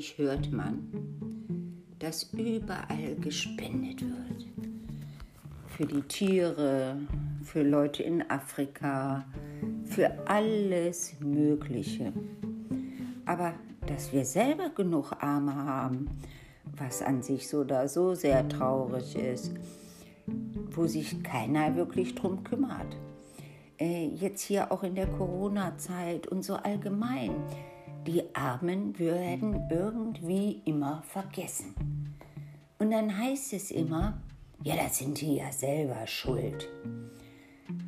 ständig hört man, dass überall gespendet wird. Für die Tiere, für Leute in Afrika, für alles Mögliche. Aber dass wir selber genug Arme haben, was an sich so oder so sehr traurig ist, wo sich keiner wirklich drum kümmert. Äh, jetzt hier auch in der Corona-Zeit und so allgemein. Die Armen werden irgendwie immer vergessen. Und dann heißt es immer, ja, das sind die ja selber schuld.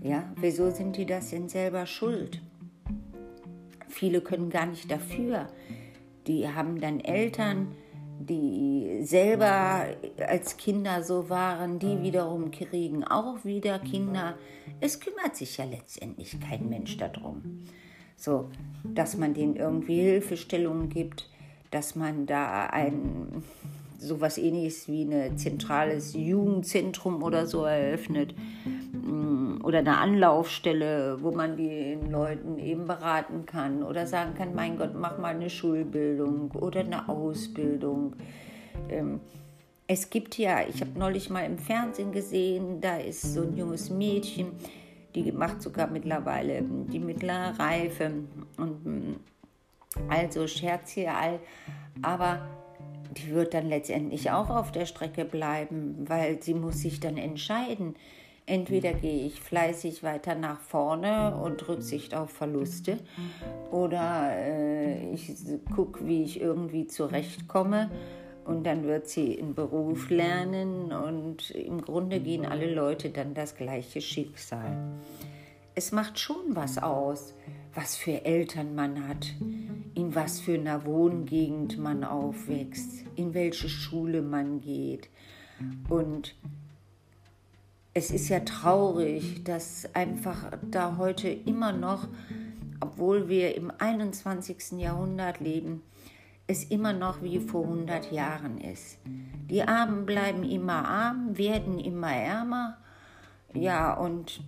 Ja, wieso sind die das denn selber schuld? Viele können gar nicht dafür. Die haben dann Eltern, die selber als Kinder so waren, die wiederum kriegen auch wieder Kinder. Es kümmert sich ja letztendlich kein Mensch darum. So, dass man denen irgendwie Hilfestellungen gibt, dass man da ein sowas ähnliches wie ein zentrales Jugendzentrum oder so eröffnet mm, oder eine Anlaufstelle, wo man den Leuten eben beraten kann oder sagen kann, mein Gott, mach mal eine Schulbildung oder eine Ausbildung. Ähm, es gibt ja, ich habe neulich mal im Fernsehen gesehen, da ist so ein junges Mädchen, die macht sogar mittlerweile die mittlere Reife und mm, also Scherz hier all, aber die wird dann letztendlich auch auf der Strecke bleiben, weil sie muss sich dann entscheiden. Entweder gehe ich fleißig weiter nach vorne und Rücksicht auf Verluste oder äh, ich gucke, wie ich irgendwie zurechtkomme und dann wird sie einen Beruf lernen und im Grunde gehen alle Leute dann das gleiche Schicksal. Es macht schon was aus, was für Eltern man hat, in was für einer Wohngegend man aufwächst, in welche Schule man geht. Und es ist ja traurig, dass einfach da heute immer noch, obwohl wir im 21. Jahrhundert leben, es immer noch wie vor 100 Jahren ist. Die Armen bleiben immer arm, werden immer ärmer. Ja, und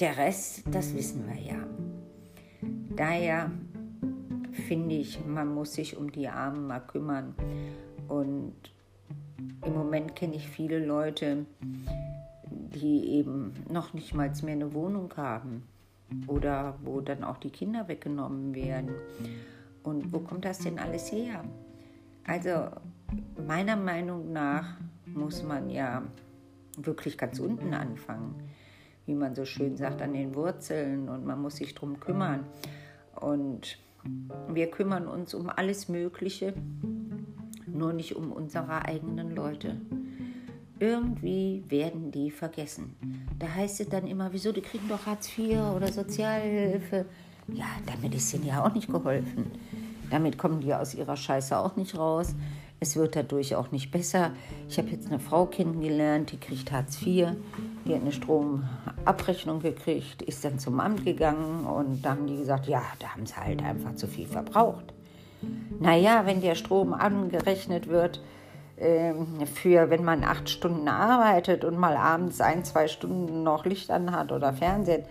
der Rest, das wissen wir ja. Daher finde ich, man muss sich um die Armen mal kümmern. Und im Moment kenne ich viele Leute, die eben noch nicht mal mehr eine Wohnung haben oder wo dann auch die Kinder weggenommen werden. Und wo kommt das denn alles her? Also meiner Meinung nach muss man ja wirklich ganz unten anfangen, wie man so schön sagt, an den Wurzeln und man muss sich darum kümmern. Und wir kümmern uns um alles Mögliche, nur nicht um unsere eigenen Leute. Irgendwie werden die vergessen. Da heißt es dann immer, wieso, die kriegen doch Hartz IV oder Sozialhilfe. Ja, damit ist ihnen ja auch nicht geholfen. Damit kommen die aus ihrer Scheiße auch nicht raus. Es wird dadurch auch nicht besser. Ich habe jetzt eine Frau kennengelernt, die kriegt Hartz IV, die hat eine Stromabrechnung gekriegt, ist dann zum Amt gegangen und da haben die gesagt, ja, da haben sie halt einfach zu viel verbraucht. Naja, wenn der Strom angerechnet wird, ähm, für wenn man acht Stunden arbeitet und mal abends ein, zwei Stunden noch Licht anhat oder Fernsehen,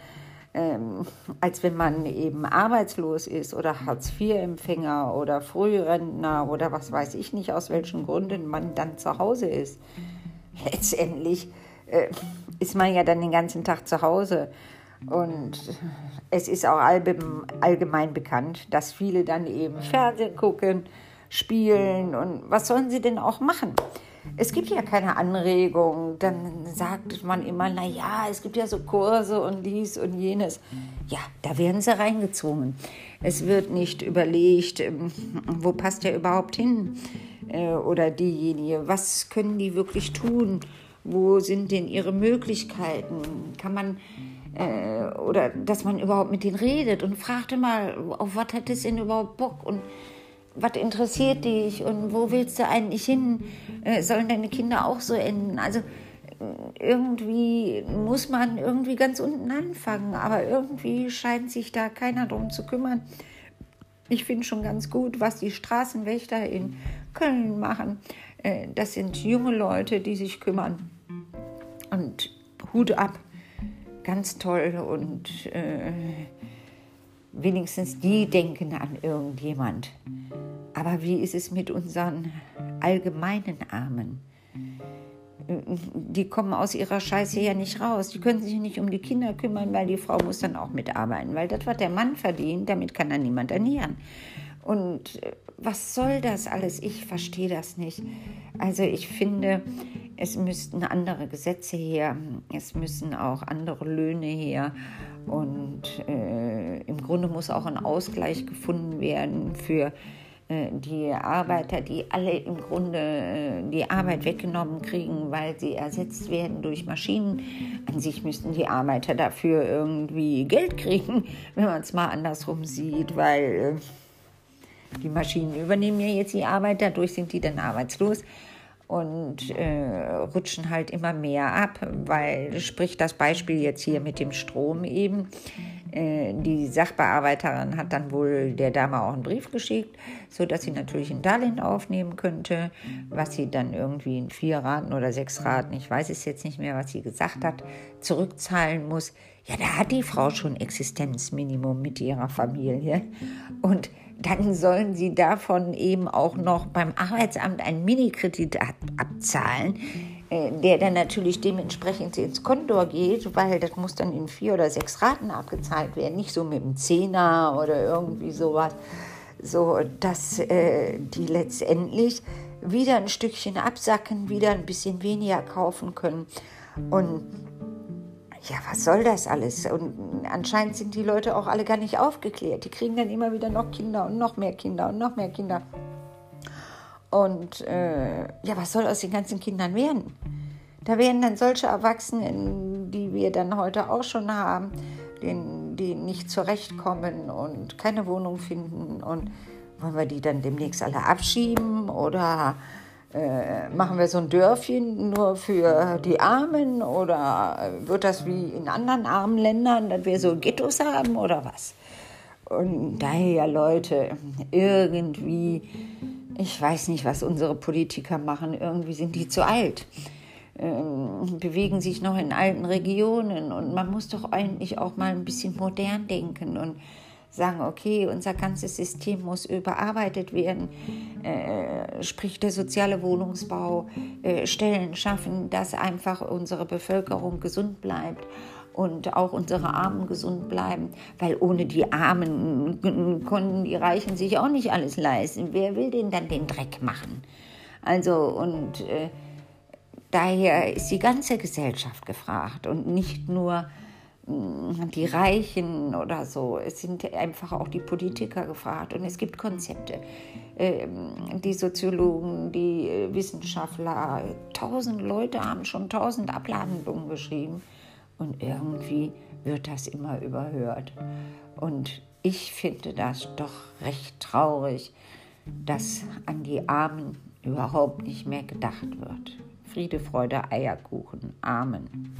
ähm, als wenn man eben arbeitslos ist oder Hartz-IV-Empfänger oder Frührentner oder was weiß ich nicht, aus welchen Gründen man dann zu Hause ist. Letztendlich äh, ist man ja dann den ganzen Tag zu Hause. Und es ist auch allgemein bekannt, dass viele dann eben Fernsehen gucken, spielen und was sollen sie denn auch machen? Es gibt ja keine Anregung. Dann sagt man immer, na ja, es gibt ja so Kurse und dies und jenes. Ja, da werden sie reingezwungen. Es wird nicht überlegt, ähm, wo passt der überhaupt hin äh, oder diejenige. Was können die wirklich tun? Wo sind denn ihre Möglichkeiten? Kann man äh, oder dass man überhaupt mit denen redet und fragt mal, auf was hat es denn überhaupt Bock und was interessiert dich und wo willst du eigentlich hin? Äh, sollen deine Kinder auch so enden? Also äh, irgendwie muss man irgendwie ganz unten anfangen, aber irgendwie scheint sich da keiner drum zu kümmern. Ich finde schon ganz gut, was die Straßenwächter in Köln machen. Äh, das sind junge Leute, die sich kümmern. Und Hut ab, ganz toll und äh, wenigstens die denken an irgendjemand. Aber wie ist es mit unseren allgemeinen Armen? Die kommen aus ihrer Scheiße ja nicht raus. Die können sich nicht um die Kinder kümmern, weil die Frau muss dann auch mitarbeiten. Weil das, was der Mann verdient, damit kann dann niemand ernähren. Und äh, was soll das alles? Ich verstehe das nicht. Also ich finde, es müssten andere Gesetze her, es müssen auch andere Löhne her und äh, im Grunde muss auch ein Ausgleich gefunden werden für äh, die Arbeiter, die alle im Grunde äh, die Arbeit weggenommen kriegen, weil sie ersetzt werden durch Maschinen. An sich müssten die Arbeiter dafür irgendwie Geld kriegen, wenn man es mal andersrum sieht, weil äh, die Maschinen übernehmen ja jetzt die Arbeit, dadurch sind die dann arbeitslos und äh, rutschen halt immer mehr ab, weil, sprich das Beispiel jetzt hier mit dem Strom eben, die Sachbearbeiterin hat dann wohl der Dame auch einen Brief geschickt, sodass sie natürlich ein Darlehen aufnehmen könnte, was sie dann irgendwie in vier Raten oder sechs Raten, ich weiß es jetzt nicht mehr, was sie gesagt hat, zurückzahlen muss. Ja, da hat die Frau schon Existenzminimum mit ihrer Familie. Und dann sollen sie davon eben auch noch beim Arbeitsamt einen Minikredit ab abzahlen, äh, der dann natürlich dementsprechend ins Kontor geht, weil das muss dann in vier oder sechs Raten abgezahlt werden, nicht so mit einem Zehner oder irgendwie sowas, so dass äh, die letztendlich wieder ein Stückchen absacken, wieder ein bisschen weniger kaufen können und ja, was soll das alles? Und anscheinend sind die Leute auch alle gar nicht aufgeklärt. Die kriegen dann immer wieder noch Kinder und noch mehr Kinder und noch mehr Kinder. Und äh, ja, was soll aus den ganzen Kindern werden? Da werden dann solche Erwachsenen, die wir dann heute auch schon haben, die, nicht zurechtkommen und keine Wohnung finden. Und wollen wir die dann demnächst alle abschieben oder äh, machen wir so ein Dörfchen nur für die Armen oder wird das wie in anderen armen Ländern, dass wir so Ghettos haben oder was? Und daher, Leute, irgendwie, ich weiß nicht, was unsere Politiker machen, irgendwie sind die zu alt, ähm, bewegen sich noch in alten Regionen und man muss doch eigentlich auch mal ein bisschen modern denken und sagen, okay, unser ganzes System muss überarbeitet werden, äh, sprich der soziale Wohnungsbau, äh, Stellen schaffen, dass einfach unsere Bevölkerung gesund bleibt und auch unsere Armen gesund bleiben, weil ohne die Armen konnten die Reichen sich auch nicht alles leisten. Wer will denn dann den Dreck machen? Also und äh, daher ist die ganze Gesellschaft gefragt und nicht nur die Reichen oder so. Es sind einfach auch die Politiker gefragt und es gibt Konzepte. Ähm, die Soziologen, die äh, Wissenschaftler, tausend Leute haben schon tausend Ablandungen geschrieben und irgendwie wird das immer überhört. Und ich finde das doch recht traurig, dass an die Armen überhaupt nicht mehr gedacht wird. Friede, Freude, Eierkuchen. Amen.